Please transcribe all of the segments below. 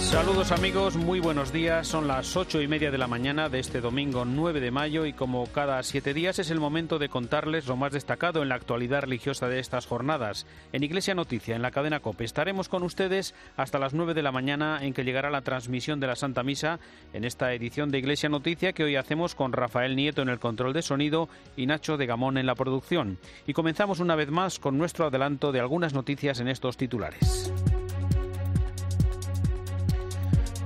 Saludos amigos, muy buenos días. Son las ocho y media de la mañana de este domingo 9 de mayo y como cada siete días es el momento de contarles lo más destacado en la actualidad religiosa de estas jornadas. En Iglesia Noticia, en la cadena COPE, estaremos con ustedes hasta las 9 de la mañana en que llegará la transmisión de la Santa Misa en esta edición de Iglesia Noticia que hoy hacemos con Rafael Nieto en el control de sonido y Nacho de Gamón en la producción. Y comenzamos una vez más con nuestro adelanto de algunas noticias en estos titulares.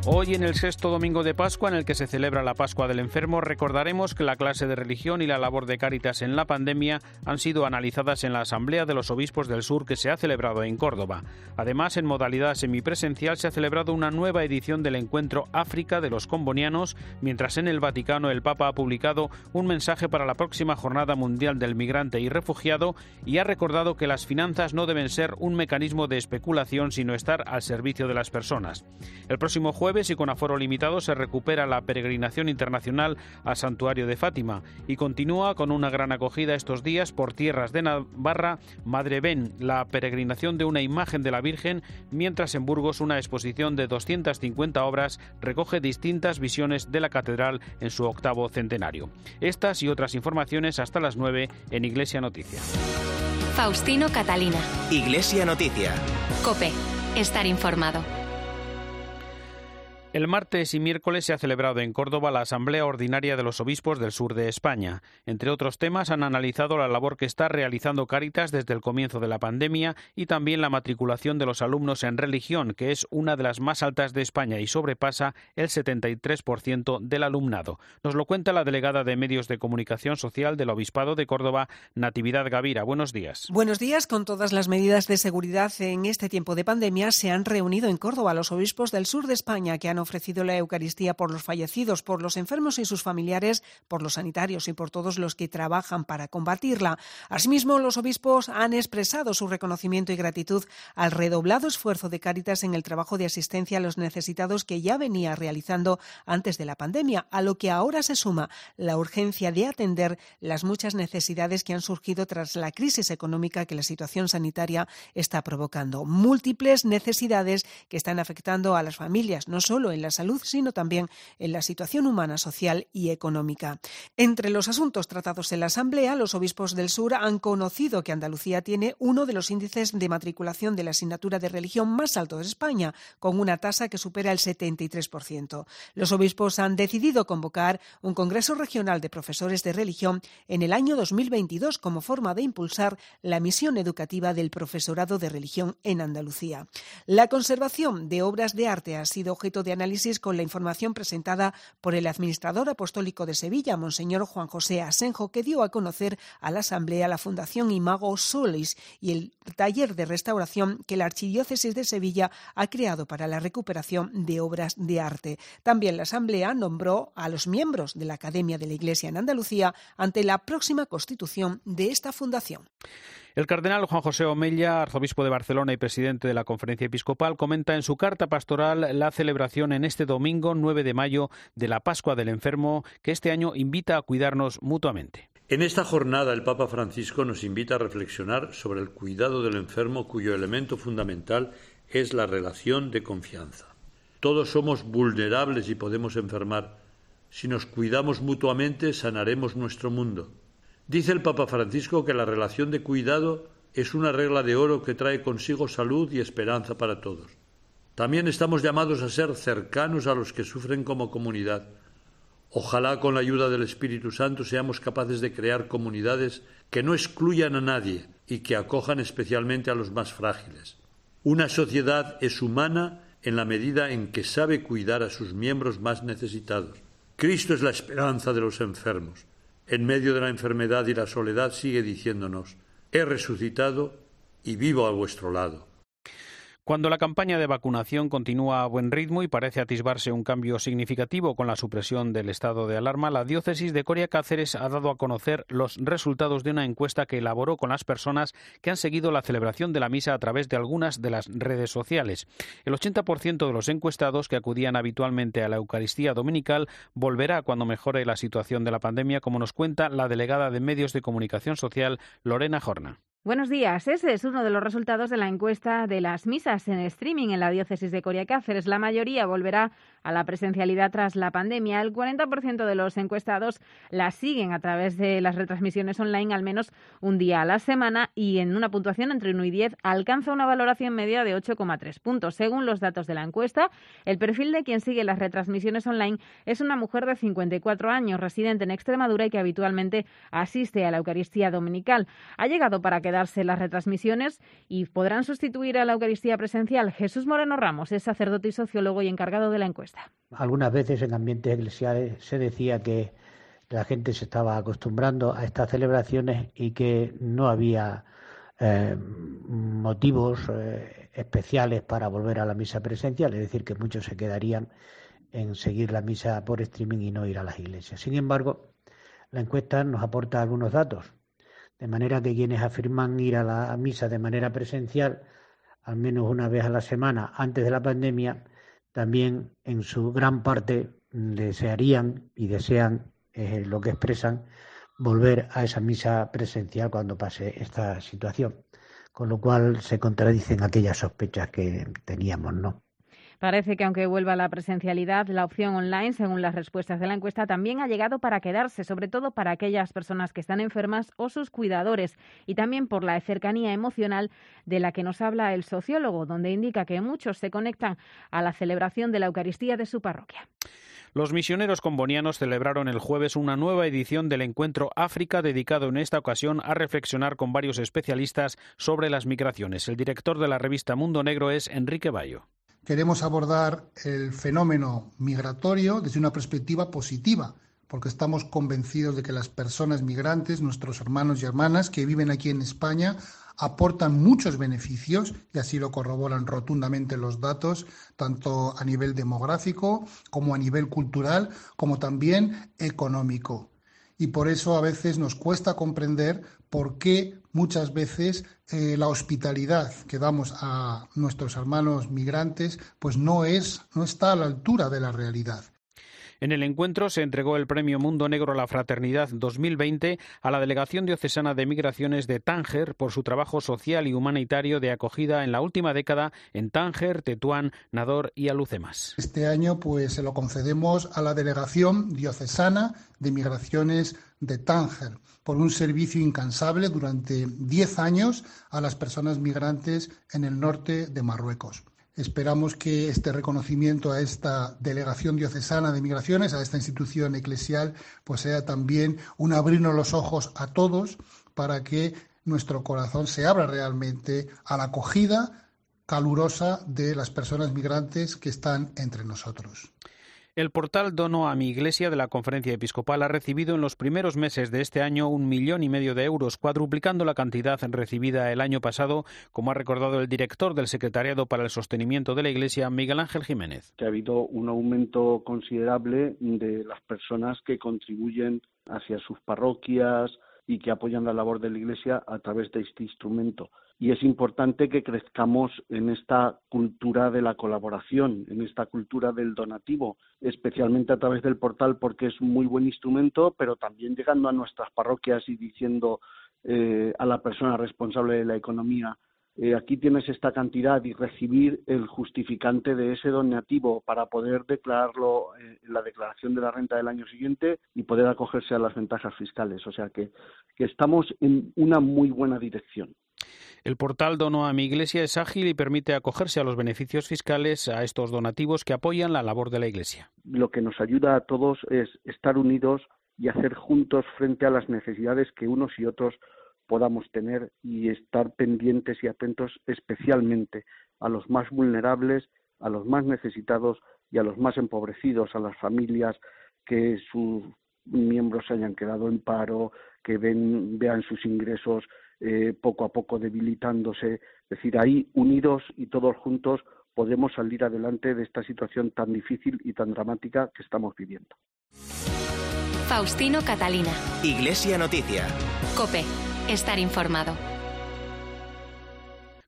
Hoy, en el sexto domingo de Pascua, en el que se celebra la Pascua del Enfermo, recordaremos que la clase de religión y la labor de Cáritas en la pandemia han sido analizadas en la Asamblea de los Obispos del Sur que se ha celebrado en Córdoba. Además, en modalidad semipresencial se ha celebrado una nueva edición del encuentro África de los Combonianos, mientras en el Vaticano el Papa ha publicado un mensaje para la próxima Jornada Mundial del Migrante y Refugiado y ha recordado que las finanzas no deben ser un mecanismo de especulación, sino estar al servicio de las personas. El próximo jueves y con aforo limitado se recupera la peregrinación internacional al santuario de Fátima y continúa con una gran acogida estos días por tierras de Navarra Madre Ben, la peregrinación de una imagen de la Virgen, mientras en Burgos una exposición de 250 obras recoge distintas visiones de la catedral en su octavo centenario. Estas y otras informaciones hasta las 9 en Iglesia Noticia. Faustino Catalina. Iglesia Noticia. Cope. Estar informado. El martes y miércoles se ha celebrado en Córdoba la Asamblea Ordinaria de los Obispos del Sur de España. Entre otros temas, han analizado la labor que está realizando Cáritas desde el comienzo de la pandemia y también la matriculación de los alumnos en religión, que es una de las más altas de España y sobrepasa el 73% del alumnado. Nos lo cuenta la delegada de Medios de Comunicación Social del Obispado de Córdoba, Natividad Gavira. Buenos días. Buenos días. Con todas las medidas de seguridad en este tiempo de pandemia, se han reunido en Córdoba los obispos del sur de España que han ofrecido la Eucaristía por los fallecidos, por los enfermos y sus familiares, por los sanitarios y por todos los que trabajan para combatirla. Asimismo, los obispos han expresado su reconocimiento y gratitud al redoblado esfuerzo de Cáritas en el trabajo de asistencia a los necesitados que ya venía realizando antes de la pandemia, a lo que ahora se suma la urgencia de atender las muchas necesidades que han surgido tras la crisis económica que la situación sanitaria está provocando. Múltiples necesidades que están afectando a las familias, no solo en la salud, sino también en la situación humana, social y económica. Entre los asuntos tratados en la Asamblea, los obispos del sur han conocido que Andalucía tiene uno de los índices de matriculación de la asignatura de religión más altos de España, con una tasa que supera el 73%. Los obispos han decidido convocar un Congreso Regional de Profesores de Religión en el año 2022 como forma de impulsar la misión educativa del profesorado de religión en Andalucía. La conservación de obras de arte ha sido objeto de análisis con la información presentada por el administrador apostólico de Sevilla, Monseñor Juan José Asenjo, que dio a conocer a la Asamblea la Fundación Imago Solis y el taller de restauración que la Archidiócesis de Sevilla ha creado para la recuperación de obras de arte. También la Asamblea nombró a los miembros de la Academia de la Iglesia en Andalucía ante la próxima constitución de esta fundación. El cardenal Juan José Omella, arzobispo de Barcelona y presidente de la Conferencia Episcopal, comenta en su carta pastoral la celebración en este domingo 9 de mayo de la Pascua del Enfermo, que este año invita a cuidarnos mutuamente. En esta jornada el Papa Francisco nos invita a reflexionar sobre el cuidado del enfermo cuyo elemento fundamental es la relación de confianza. Todos somos vulnerables y podemos enfermar. Si nos cuidamos mutuamente sanaremos nuestro mundo. Dice el Papa Francisco que la relación de cuidado es una regla de oro que trae consigo salud y esperanza para todos. También estamos llamados a ser cercanos a los que sufren como comunidad. Ojalá con la ayuda del Espíritu Santo seamos capaces de crear comunidades que no excluyan a nadie y que acojan especialmente a los más frágiles. Una sociedad es humana en la medida en que sabe cuidar a sus miembros más necesitados. Cristo es la esperanza de los enfermos en medio de la enfermedad y la soledad, sigue diciéndonos, he resucitado y vivo a vuestro lado. Cuando la campaña de vacunación continúa a buen ritmo y parece atisbarse un cambio significativo con la supresión del estado de alarma, la diócesis de Coria Cáceres ha dado a conocer los resultados de una encuesta que elaboró con las personas que han seguido la celebración de la misa a través de algunas de las redes sociales. El 80% de los encuestados que acudían habitualmente a la Eucaristía dominical volverá cuando mejore la situación de la pandemia, como nos cuenta la delegada de Medios de Comunicación Social, Lorena Jorna. Buenos días. Ese es uno de los resultados de la encuesta de las misas en streaming en la diócesis de Coria Cáceres. La mayoría volverá a la presencialidad tras la pandemia. El 40% de los encuestados la siguen a través de las retransmisiones online al menos un día a la semana y en una puntuación entre 1 y 10 alcanza una valoración media de 8,3 puntos. Según los datos de la encuesta, el perfil de quien sigue las retransmisiones online es una mujer de 54 años, residente en Extremadura y que habitualmente asiste a la Eucaristía Dominical. Ha llegado para que darse las retransmisiones y podrán sustituir a la Eucaristía presencial. Jesús Moreno Ramos es sacerdote y sociólogo y encargado de la encuesta. Algunas veces en ambientes eclesiales se decía que la gente se estaba acostumbrando a estas celebraciones y que no había eh, motivos eh, especiales para volver a la misa presencial, es decir, que muchos se quedarían en seguir la misa por streaming y no ir a las iglesias. Sin embargo, la encuesta nos aporta algunos datos. De manera que quienes afirman ir a la misa de manera presencial, al menos una vez a la semana antes de la pandemia, también en su gran parte desearían y desean eh, lo que expresan volver a esa misa presencial cuando pase esta situación. Con lo cual se contradicen aquellas sospechas que teníamos, ¿no? Parece que aunque vuelva la presencialidad, la opción online, según las respuestas de la encuesta, también ha llegado para quedarse, sobre todo para aquellas personas que están enfermas o sus cuidadores, y también por la cercanía emocional de la que nos habla el sociólogo, donde indica que muchos se conectan a la celebración de la Eucaristía de su parroquia. Los misioneros combonianos celebraron el jueves una nueva edición del encuentro África dedicado en esta ocasión a reflexionar con varios especialistas sobre las migraciones. El director de la revista Mundo Negro es Enrique Bayo queremos abordar el fenómeno migratorio desde una perspectiva positiva, porque estamos convencidos de que las personas migrantes, nuestros hermanos y hermanas que viven aquí en España, aportan muchos beneficios, y así lo corroboran rotundamente los datos, tanto a nivel demográfico como a nivel cultural, como también económico. Y por eso a veces nos cuesta comprender por qué muchas veces eh, la hospitalidad que damos a nuestros hermanos migrantes pues no es no está a la altura de la realidad. En el encuentro se entregó el Premio Mundo Negro a la Fraternidad 2020 a la Delegación Diocesana de Migraciones de Tánger por su trabajo social y humanitario de acogida en la última década en Tánger, Tetuán, Nador y Alucemas. Este año pues se lo concedemos a la Delegación Diocesana de Migraciones de Tánger por un servicio incansable durante 10 años a las personas migrantes en el norte de Marruecos. Esperamos que este reconocimiento a esta delegación diocesana de migraciones, a esta institución eclesial, pues sea también un abrirnos los ojos a todos para que nuestro corazón se abra realmente a la acogida calurosa de las personas migrantes que están entre nosotros. El portal Dono a mi Iglesia de la Conferencia Episcopal ha recibido en los primeros meses de este año un millón y medio de euros, cuadruplicando la cantidad recibida el año pasado, como ha recordado el director del Secretariado para el Sostenimiento de la Iglesia, Miguel Ángel Jiménez. Que ha habido un aumento considerable de las personas que contribuyen hacia sus parroquias y que apoyan la labor de la Iglesia a través de este instrumento. Y es importante que crezcamos en esta cultura de la colaboración, en esta cultura del donativo, especialmente a través del portal porque es un muy buen instrumento, pero también llegando a nuestras parroquias y diciendo eh, a la persona responsable de la economía, eh, aquí tienes esta cantidad y recibir el justificante de ese donativo para poder declararlo eh, en la declaración de la renta del año siguiente y poder acogerse a las ventajas fiscales. O sea que estamos en una muy buena dirección. El portal Dono a mi Iglesia es ágil y permite acogerse a los beneficios fiscales a estos donativos que apoyan la labor de la Iglesia. Lo que nos ayuda a todos es estar unidos y hacer juntos frente a las necesidades que unos y otros podamos tener y estar pendientes y atentos especialmente a los más vulnerables, a los más necesitados y a los más empobrecidos, a las familias que sus miembros se hayan quedado en paro, que vean sus ingresos eh, poco a poco debilitándose. Es decir, ahí unidos y todos juntos podemos salir adelante de esta situación tan difícil y tan dramática que estamos viviendo. Faustino Catalina. Iglesia Noticia. Cope. Estar informado.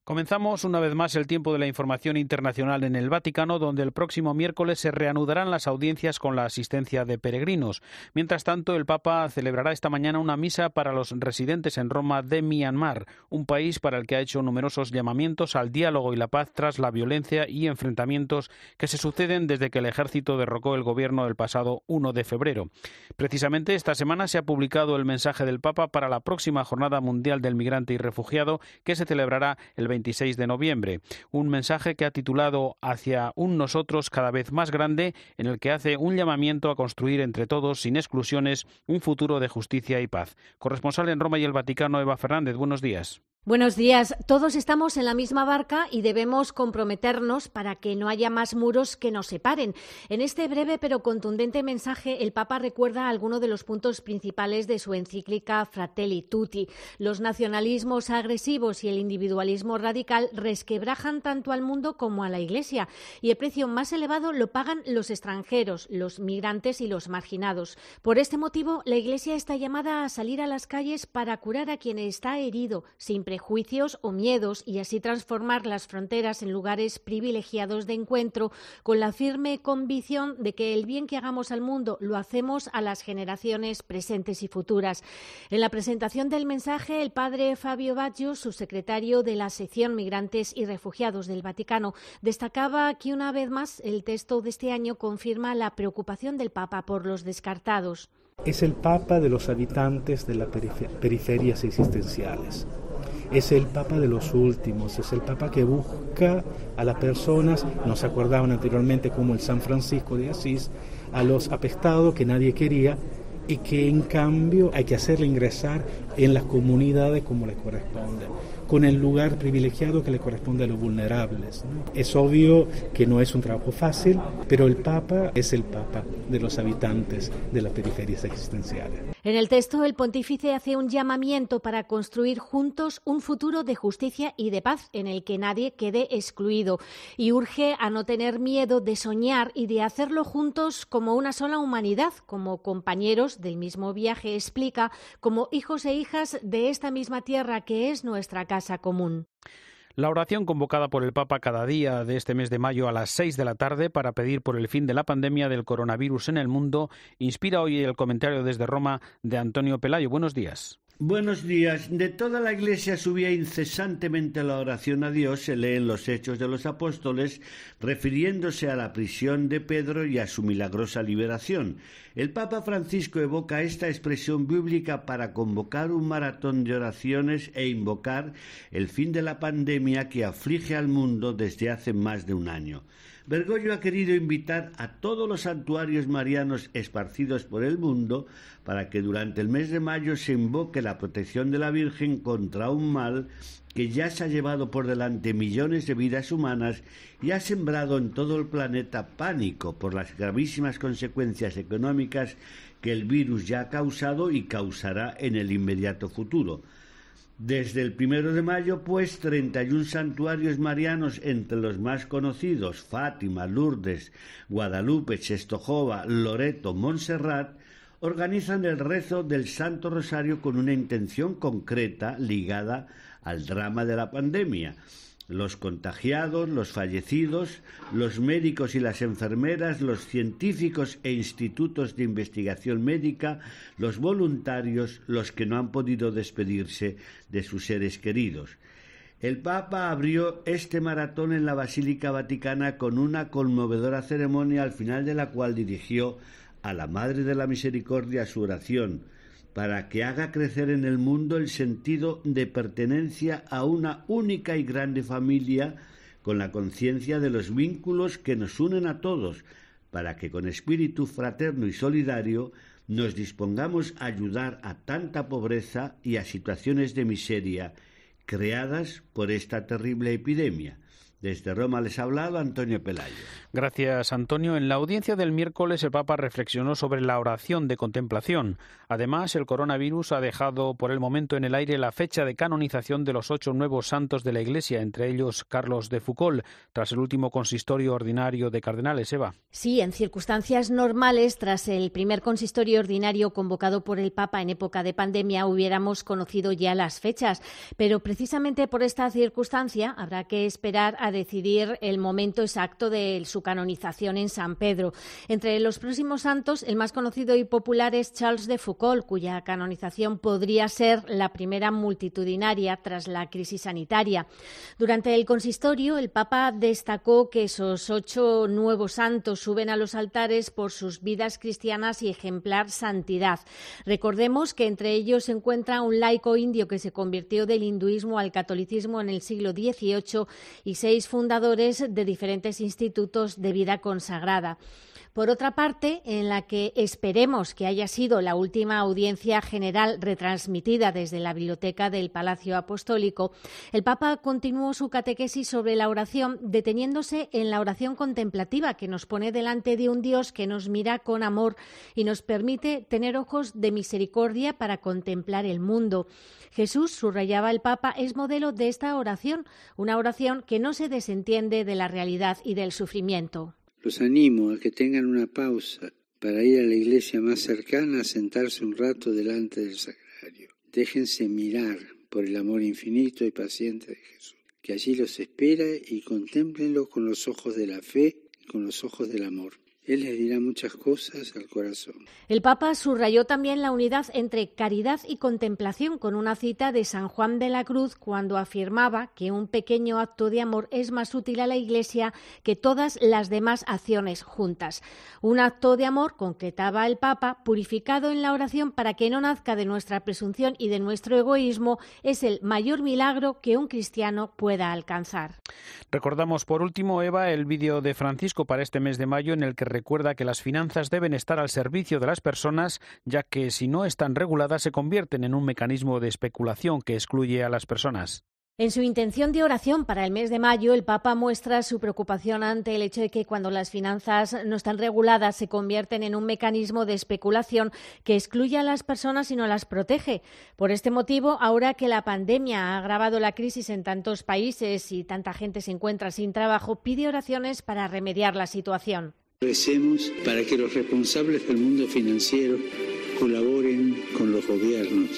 Comenzamos una vez más el tiempo de la información internacional en el Vaticano, donde el próximo miércoles se reanudarán las audiencias con la asistencia de peregrinos. Mientras tanto, el Papa celebrará esta mañana una misa para los residentes en Roma de Myanmar, un país para el que ha hecho numerosos llamamientos al diálogo y la paz tras la violencia y enfrentamientos que se suceden desde que el ejército derrocó el gobierno el pasado 1 de febrero. Precisamente esta semana se ha publicado el mensaje del Papa para la próxima Jornada Mundial del Migrante y Refugiado, que se celebrará el 26 de noviembre. Un mensaje que ha titulado Hacia un nosotros cada vez más grande, en el que hace un llamamiento a construir entre todos, sin exclusiones, un futuro de justicia y paz. Corresponsal en Roma y el Vaticano, Eva Fernández, buenos días. Buenos días. Todos estamos en la misma barca y debemos comprometernos para que no haya más muros que nos separen. En este breve pero contundente mensaje, el Papa recuerda algunos de los puntos principales de su encíclica Fratelli Tutti. Los nacionalismos agresivos y el individualismo radical resquebrajan tanto al mundo como a la Iglesia y el precio más elevado lo pagan los extranjeros, los migrantes y los marginados. Por este motivo, la Iglesia está llamada a salir a las calles para curar a quien está herido, sin prejuicios o miedos y así transformar las fronteras en lugares privilegiados de encuentro con la firme convicción de que el bien que hagamos al mundo lo hacemos a las generaciones presentes y futuras. En la presentación del mensaje, el padre Fabio Baggio, subsecretario de la sección Migrantes y Refugiados del Vaticano, destacaba que una vez más el texto de este año confirma la preocupación del Papa por los descartados. Es el Papa de los habitantes de las periferias existenciales es el Papa de los últimos, es el Papa que busca a las personas, nos acordaban anteriormente como el San Francisco de Asís, a los apestados que nadie quería y que en cambio hay que hacerle ingresar en las comunidades como le corresponde con el lugar privilegiado que le corresponde a los vulnerables. Es obvio que no es un trabajo fácil, pero el Papa es el Papa de los habitantes de las periferias existenciales. En el texto, el pontífice hace un llamamiento para construir juntos un futuro de justicia y de paz en el que nadie quede excluido y urge a no tener miedo de soñar y de hacerlo juntos como una sola humanidad, como compañeros del mismo viaje, explica, como hijos e hijas de esta misma tierra que es nuestra casa casa común. La oración convocada por el Papa cada día de este mes de mayo a las seis de la tarde para pedir por el fin de la pandemia del coronavirus en el mundo inspira hoy el comentario desde Roma de Antonio Pelayo. Buenos días. Buenos días. De toda la Iglesia subía incesantemente la oración a Dios, se lee en los Hechos de los Apóstoles, refiriéndose a la prisión de Pedro y a su milagrosa liberación. El Papa Francisco evoca esta expresión bíblica para convocar un maratón de oraciones e invocar el fin de la pandemia que aflige al mundo desde hace más de un año. Bergoglio ha querido invitar a todos los santuarios marianos esparcidos por el mundo para que durante el mes de mayo se invoque la protección de la Virgen contra un mal que ya se ha llevado por delante millones de vidas humanas y ha sembrado en todo el planeta pánico por las gravísimas consecuencias económicas que el virus ya ha causado y causará en el inmediato futuro. Desde el primero de mayo, pues, 31 santuarios marianos, entre los más conocidos, Fátima, Lourdes, Guadalupe, Chestojova, Loreto, Montserrat, organizan el rezo del Santo Rosario con una intención concreta ligada al drama de la pandemia los contagiados, los fallecidos, los médicos y las enfermeras, los científicos e institutos de investigación médica, los voluntarios, los que no han podido despedirse de sus seres queridos. El Papa abrió este maratón en la Basílica Vaticana con una conmovedora ceremonia al final de la cual dirigió a la Madre de la Misericordia su oración, para que haga crecer en el mundo el sentido de pertenencia a una única y grande familia con la conciencia de los vínculos que nos unen a todos, para que con espíritu fraterno y solidario nos dispongamos a ayudar a tanta pobreza y a situaciones de miseria creadas por esta terrible epidemia. Desde Roma les ha hablado Antonio Pelayo. Gracias, Antonio. En la audiencia del miércoles, el Papa reflexionó sobre la oración de contemplación. Además, el coronavirus ha dejado por el momento en el aire la fecha de canonización de los ocho nuevos santos de la Iglesia, entre ellos Carlos de Foucault, tras el último consistorio ordinario de cardenales. Eva. Sí, en circunstancias normales, tras el primer consistorio ordinario convocado por el Papa en época de pandemia, hubiéramos conocido ya las fechas. Pero precisamente por esta circunstancia habrá que esperar a decidir el momento exacto de su canonización en San Pedro. Entre los próximos santos, el más conocido y popular es Charles de Foucault, cuya canonización podría ser la primera multitudinaria tras la crisis sanitaria. Durante el consistorio, el Papa destacó que esos ocho nuevos santos suben a los altares por sus vidas cristianas y ejemplar santidad. Recordemos que entre ellos se encuentra un laico indio que se convirtió del hinduismo al catolicismo en el siglo XVIII y seis fundadores de diferentes institutos de vida consagrada. Por otra parte, en la que esperemos que haya sido la última audiencia general retransmitida desde la biblioteca del Palacio Apostólico, el Papa continuó su catequesis sobre la oración, deteniéndose en la oración contemplativa que nos pone delante de un Dios que nos mira con amor y nos permite tener ojos de misericordia para contemplar el mundo. Jesús, subrayaba el Papa, es modelo de esta oración, una oración que no se desentiende de la realidad y del sufrimiento. Los animo a que tengan una pausa para ir a la iglesia más cercana a sentarse un rato delante del sagrario. Déjense mirar por el amor infinito y paciente de Jesús, que allí los espera y contémplenlo con los ojos de la fe y con los ojos del amor. Él les dirá muchas cosas al corazón. El Papa subrayó también la unidad entre caridad y contemplación con una cita de San Juan de la Cruz cuando afirmaba que un pequeño acto de amor es más útil a la Iglesia que todas las demás acciones juntas. Un acto de amor, concretaba el Papa, purificado en la oración para que no nazca de nuestra presunción y de nuestro egoísmo, es el mayor milagro que un cristiano pueda alcanzar. Recordamos por último, Eva, el vídeo de Francisco para este mes de mayo en el que recuerda que las finanzas deben estar al servicio de las personas, ya que si no están reguladas se convierten en un mecanismo de especulación que excluye a las personas. En su intención de oración para el mes de mayo, el Papa muestra su preocupación ante el hecho de que cuando las finanzas no están reguladas se convierten en un mecanismo de especulación que excluye a las personas y no las protege. Por este motivo, ahora que la pandemia ha agravado la crisis en tantos países y tanta gente se encuentra sin trabajo, pide oraciones para remediar la situación. Recemos para que los responsables del mundo financiero colaboren con los gobiernos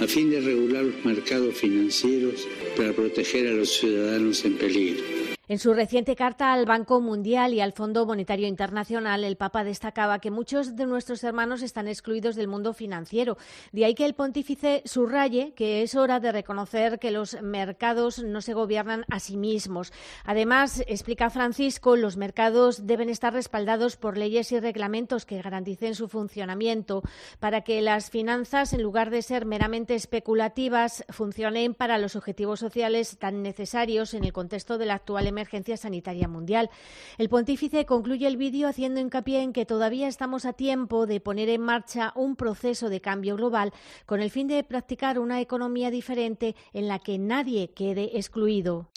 a fin de regular los mercados financieros para proteger a los ciudadanos en peligro. En su reciente carta al Banco Mundial y al Fondo Monetario Internacional, el Papa destacaba que muchos de nuestros hermanos están excluidos del mundo financiero. De ahí que el pontífice subraye que es hora de reconocer que los mercados no se gobiernan a sí mismos. Además, explica Francisco, los mercados deben estar respaldados por leyes y reglamentos que garanticen su funcionamiento para que las finanzas, en lugar de ser meramente especulativas, funcionen para los objetivos sociales tan necesarios en el contexto de la actual emergencia sanitaria mundial. El pontífice concluye el vídeo haciendo hincapié en que todavía estamos a tiempo de poner en marcha un proceso de cambio global con el fin de practicar una economía diferente en la que nadie quede excluido.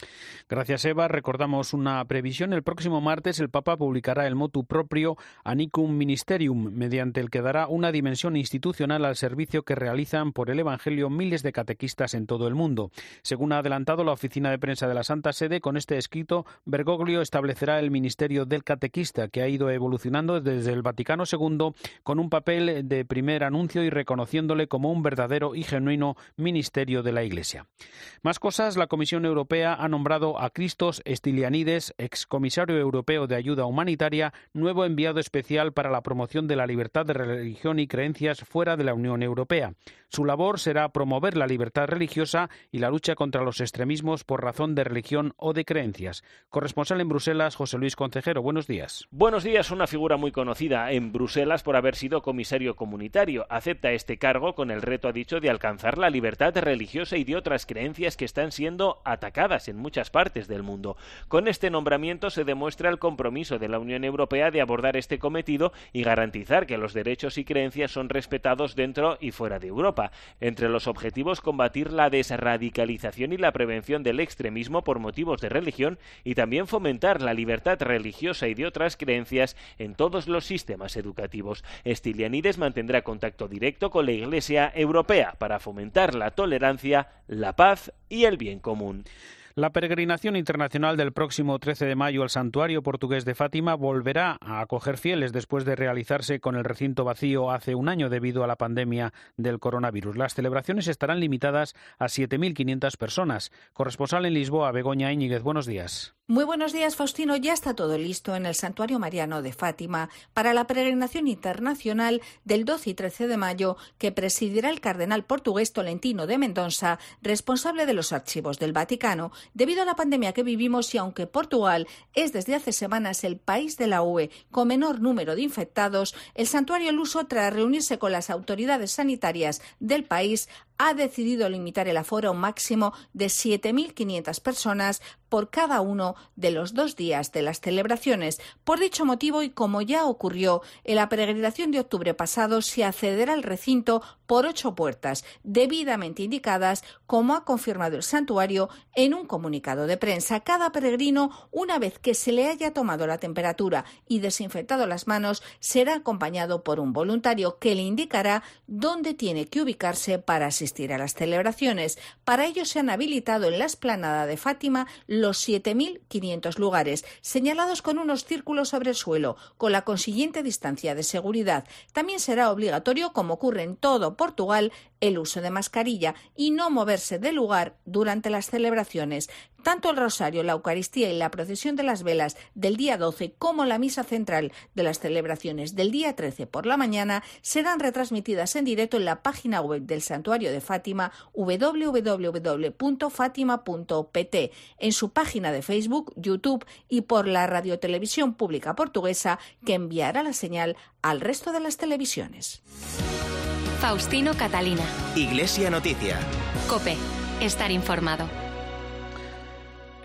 Gracias, Eva. Recordamos una previsión. El próximo martes el Papa publicará el motu propio Anicum Ministerium, mediante el que dará una dimensión institucional al servicio que realizan por el Evangelio miles de catequistas en todo el mundo. Según ha adelantado la oficina de prensa de la Santa Sede, con este escrito Bergoglio establecerá el Ministerio del Catequista, que ha ido evolucionando desde el Vaticano II con un papel de primer anuncio y reconociéndole como un verdadero y genuino ministerio de la Iglesia. Más cosas, la Comisión Europea ha nombrado a Christos Stylianides, excomisario europeo de ayuda humanitaria, nuevo enviado especial para la promoción de la libertad de religión y creencias fuera de la Unión Europea. Su labor será promover la libertad religiosa y la lucha contra los extremismos por razón de religión o de creencias. Corresponsal en Bruselas, José Luis Concejero, buenos días. Buenos días, una figura muy conocida en Bruselas por haber sido comisario comunitario. Acepta este cargo con el reto, ha dicho, de alcanzar la libertad religiosa y de otras creencias que están siendo atacadas en muchas partes del mundo. Con este nombramiento se demuestra el compromiso de la Unión Europea de abordar este cometido y garantizar que los derechos y creencias son respetados dentro y fuera de Europa. Entre los objetivos combatir la desradicalización y la prevención del extremismo por motivos de religión y también fomentar la libertad religiosa y de otras creencias en todos los sistemas educativos. Estilianides mantendrá contacto directo con la Iglesia Europea para fomentar la tolerancia, la paz y el bien común. La peregrinación internacional del próximo 13 de mayo al santuario portugués de Fátima volverá a acoger fieles después de realizarse con el recinto vacío hace un año debido a la pandemia del coronavirus. Las celebraciones estarán limitadas a 7.500 personas. Corresponsal en Lisboa, Begoña Íñiguez, buenos días. Muy buenos días, Faustino. Ya está todo listo en el Santuario Mariano de Fátima para la peregrinación internacional del 12 y 13 de mayo que presidirá el cardenal portugués Tolentino de Mendonça, responsable de los archivos del Vaticano. Debido a la pandemia que vivimos y aunque Portugal es desde hace semanas el país de la UE con menor número de infectados, el santuario luso, tras reunirse con las autoridades sanitarias del país, ha decidido limitar el aforo máximo de 7.500 personas por cada uno de los dos días de las celebraciones. Por dicho motivo, y como ya ocurrió en la peregrinación de octubre pasado, se accederá al recinto por ocho puertas, debidamente indicadas, como ha confirmado el santuario en un comunicado de prensa. Cada peregrino, una vez que se le haya tomado la temperatura y desinfectado las manos, será acompañado por un voluntario que le indicará dónde tiene que ubicarse para asistir a las celebraciones. Para ello se han habilitado en la esplanada de Fátima los 7.500 lugares, señalados con unos círculos sobre el suelo, con la consiguiente distancia de seguridad. También será obligatorio, como ocurre en todo Portugal, el uso de mascarilla y no moverse de lugar durante las celebraciones. Tanto el rosario, la Eucaristía y la procesión de las velas del día 12 como la misa central de las celebraciones del día 13 por la mañana serán retransmitidas en directo en la página web del Santuario de Fátima www.fatima.pt, en su página de Facebook, YouTube y por la radiotelevisión pública portuguesa que enviará la señal al resto de las televisiones. Faustino Catalina. Iglesia Noticia. Cope. Estar informado.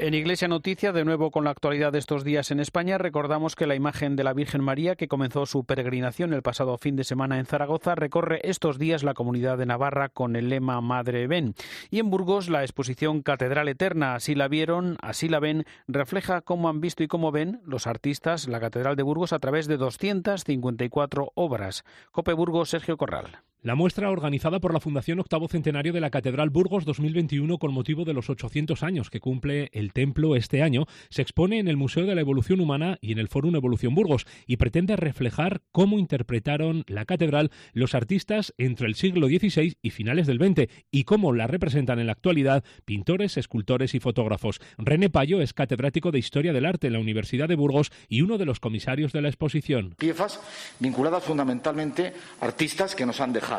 En Iglesia Noticia, de nuevo con la actualidad de estos días en España, recordamos que la imagen de la Virgen María, que comenzó su peregrinación el pasado fin de semana en Zaragoza, recorre estos días la comunidad de Navarra con el lema Madre Ven. Y en Burgos, la exposición Catedral Eterna, así la vieron, así la ven, refleja cómo han visto y cómo ven los artistas la Catedral de Burgos a través de 254 obras. Cope Burgos, Sergio Corral. La muestra, organizada por la Fundación Octavo Centenario de la Catedral Burgos 2021 con motivo de los 800 años que cumple el templo este año, se expone en el Museo de la Evolución Humana y en el Fórum Evolución Burgos y pretende reflejar cómo interpretaron la catedral los artistas entre el siglo XVI y finales del XX y cómo la representan en la actualidad pintores, escultores y fotógrafos. René Payo es catedrático de Historia del Arte en la Universidad de Burgos y uno de los comisarios de la exposición. Piezas vinculadas fundamentalmente a artistas que nos han dejado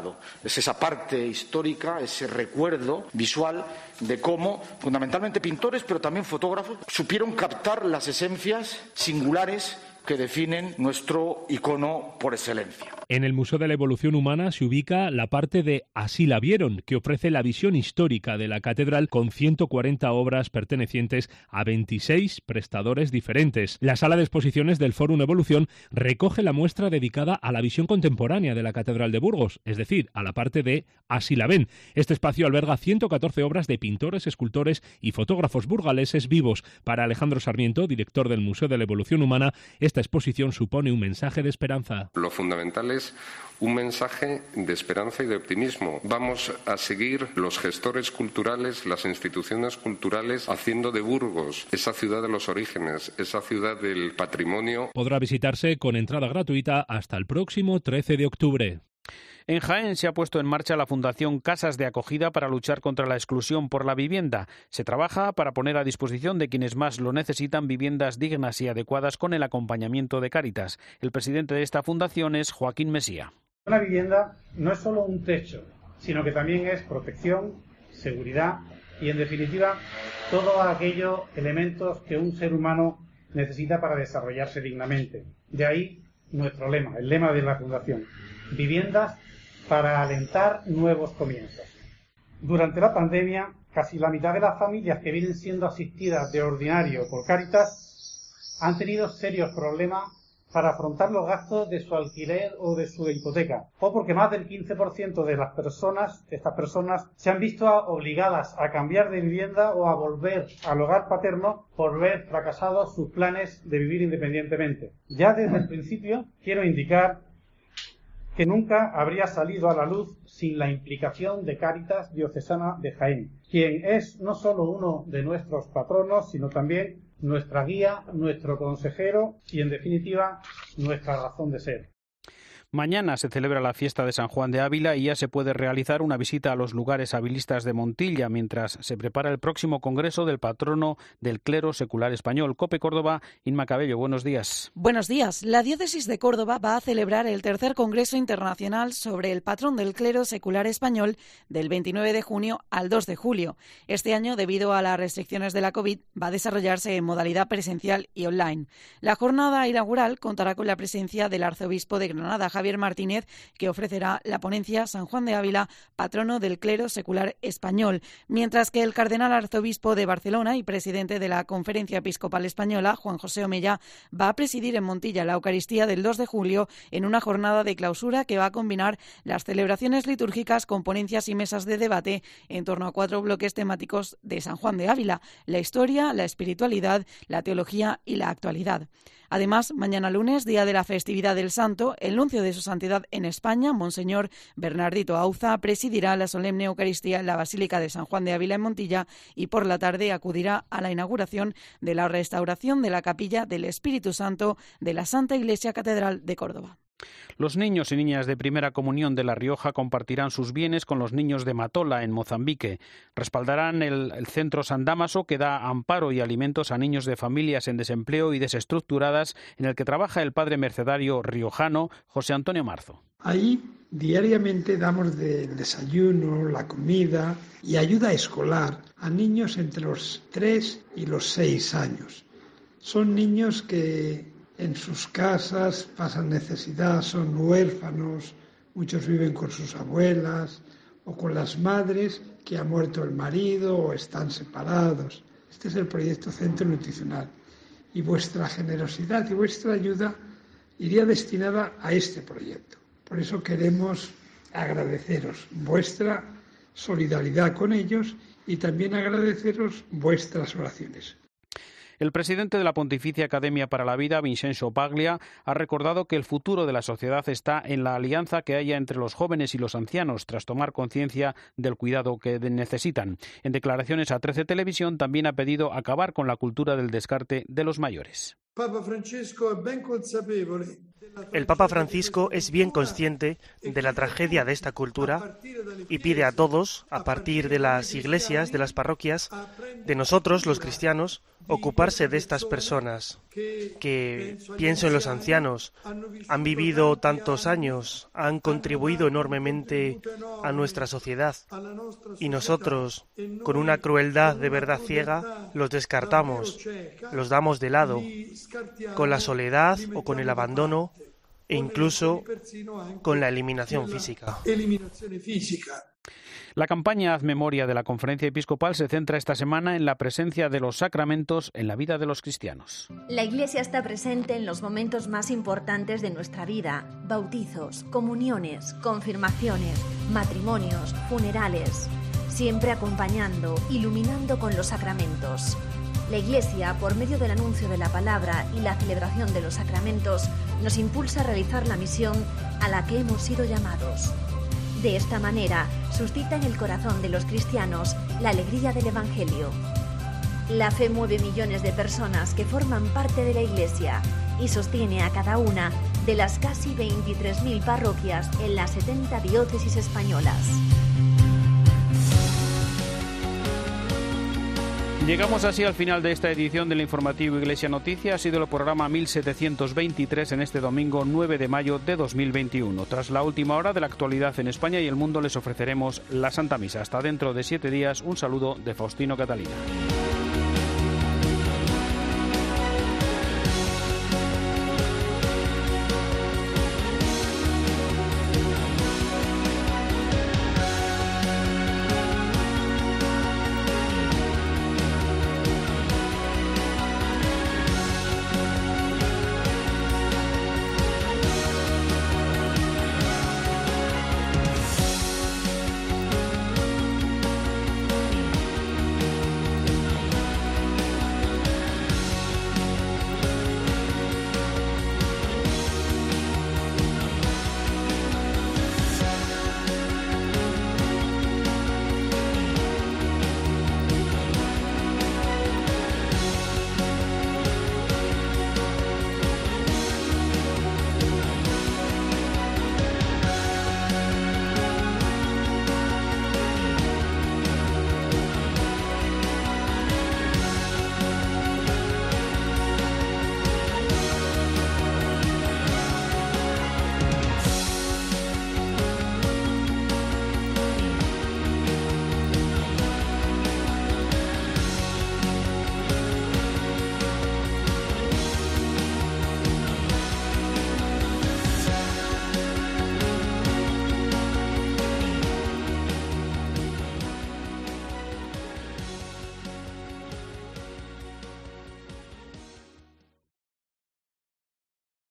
es esa parte histórica, ese recuerdo visual de cómo, fundamentalmente pintores, pero también fotógrafos, supieron captar las esencias singulares que definen nuestro icono por excelencia. En el Museo de la Evolución Humana se ubica la parte de Así la vieron, que ofrece la visión histórica de la catedral con 140 obras pertenecientes a 26 prestadores diferentes. La sala de exposiciones del Fórum Evolución recoge la muestra dedicada a la visión contemporánea de la Catedral de Burgos, es decir, a la parte de Así la ven. Este espacio alberga 114 obras de pintores, escultores y fotógrafos burgaleses vivos. Para Alejandro Sarmiento, director del Museo de la Evolución Humana, esta exposición supone un mensaje de esperanza. Lo fundamental es un mensaje de esperanza y de optimismo. Vamos a seguir los gestores culturales, las instituciones culturales, haciendo de Burgos esa ciudad de los orígenes, esa ciudad del patrimonio. Podrá visitarse con entrada gratuita hasta el próximo 13 de octubre. En Jaén se ha puesto en marcha la Fundación Casas de Acogida para luchar contra la exclusión por la vivienda. Se trabaja para poner a disposición de quienes más lo necesitan viviendas dignas y adecuadas con el acompañamiento de Cáritas. El presidente de esta fundación es Joaquín Mesía. Una vivienda no es solo un techo, sino que también es protección, seguridad y, en definitiva, todos aquellos elementos que un ser humano necesita para desarrollarse dignamente. De ahí nuestro lema, el lema de la Fundación. Viviendas para alentar nuevos comienzos. Durante la pandemia, casi la mitad de las familias que vienen siendo asistidas de ordinario por Cáritas han tenido serios problemas para afrontar los gastos de su alquiler o de su hipoteca, o porque más del 15% de las personas, estas personas, se han visto obligadas a cambiar de vivienda o a volver al hogar paterno por ver fracasados sus planes de vivir independientemente. Ya desde el principio quiero indicar que nunca habría salido a la luz sin la implicación de Cáritas Diocesana de Jaén, quien es no solo uno de nuestros patronos, sino también nuestra guía, nuestro consejero y, en definitiva, nuestra razón de ser. Mañana se celebra la fiesta de San Juan de Ávila y ya se puede realizar una visita a los lugares habilistas de Montilla mientras se prepara el próximo congreso del patrono del clero secular español. Cope Córdoba, Inma Cabello, buenos días. Buenos días. La diócesis de Córdoba va a celebrar el tercer congreso internacional sobre el patrón del clero secular español del 29 de junio al 2 de julio. Este año, debido a las restricciones de la COVID, va a desarrollarse en modalidad presencial y online. La jornada inaugural contará con la presencia del arzobispo de Granada, Javier Martínez, que ofrecerá la ponencia San Juan de Ávila, patrono del clero secular español, mientras que el cardenal arzobispo de Barcelona y presidente de la Conferencia Episcopal Española, Juan José Omella, va a presidir en Montilla la Eucaristía del 2 de julio en una jornada de clausura que va a combinar las celebraciones litúrgicas con ponencias y mesas de debate en torno a cuatro bloques temáticos de San Juan de Ávila, la historia, la espiritualidad, la teología y la actualidad. Además, mañana lunes, día de la festividad del Santo, el nuncio de su santidad en España, Monseñor Bernardito Auza, presidirá la solemne Eucaristía en la Basílica de San Juan de Ávila en Montilla y por la tarde acudirá a la inauguración de la restauración de la capilla del Espíritu Santo de la Santa Iglesia Catedral de Córdoba. Los niños y niñas de primera comunión de La Rioja compartirán sus bienes con los niños de Matola, en Mozambique. Respaldarán el, centro San Damaso, que da amparo y alimentos a niños de familias en desempleo y desestructuradas, en el que trabaja el padre mercedario riojano José Antonio Marzo. Ahí diariamente damos el desayuno, la comida y ayuda escolar a niños entre los 3 y los 6 años. Son niños que en sus casas, pasan necesidad, son huérfanos, muchos viven con sus abuelas o con las madres que ha muerto el marido o están separados. Este es el proyecto Centro Nutricional. Y vuestra generosidad y vuestra ayuda iría destinada a este proyecto. Por eso queremos agradeceros vuestra solidaridad con ellos y también agradeceros vuestras oraciones. El presidente de la Pontificia Academia para la Vida, Vincenzo Paglia, ha recordado que el futuro de la sociedad está en la alianza que haya entre los jóvenes y los ancianos tras tomar conciencia del cuidado que necesitan. En declaraciones a 13 Televisión también ha pedido acabar con la cultura del descarte de los mayores. El Papa Francisco es bien consciente de la tragedia de esta cultura y pide a todos, a partir de las iglesias, de las parroquias, de nosotros los cristianos, ocuparse de estas personas que, pienso en los ancianos, han vivido tantos años, han contribuido enormemente a nuestra sociedad y nosotros, con una crueldad de verdad ciega, los descartamos, los damos de lado, con la soledad o con el abandono e incluso con la eliminación física. La campaña Haz Memoria de la Conferencia Episcopal se centra esta semana en la presencia de los sacramentos en la vida de los cristianos. La Iglesia está presente en los momentos más importantes de nuestra vida, bautizos, comuniones, confirmaciones, matrimonios, funerales, siempre acompañando, iluminando con los sacramentos. La Iglesia, por medio del anuncio de la palabra y la celebración de los sacramentos, nos impulsa a realizar la misión a la que hemos sido llamados de esta manera, suscita en el corazón de los cristianos la alegría del Evangelio. La fe mueve millones de personas que forman parte de la Iglesia y sostiene a cada una de las casi 23.000 parroquias en las 70 diócesis españolas. Llegamos así al final de esta edición del informativo Iglesia Noticia. Ha sido el programa 1723 en este domingo 9 de mayo de 2021. Tras la última hora de la actualidad en España y el mundo les ofreceremos la Santa Misa. Hasta dentro de siete días, un saludo de Faustino Catalina.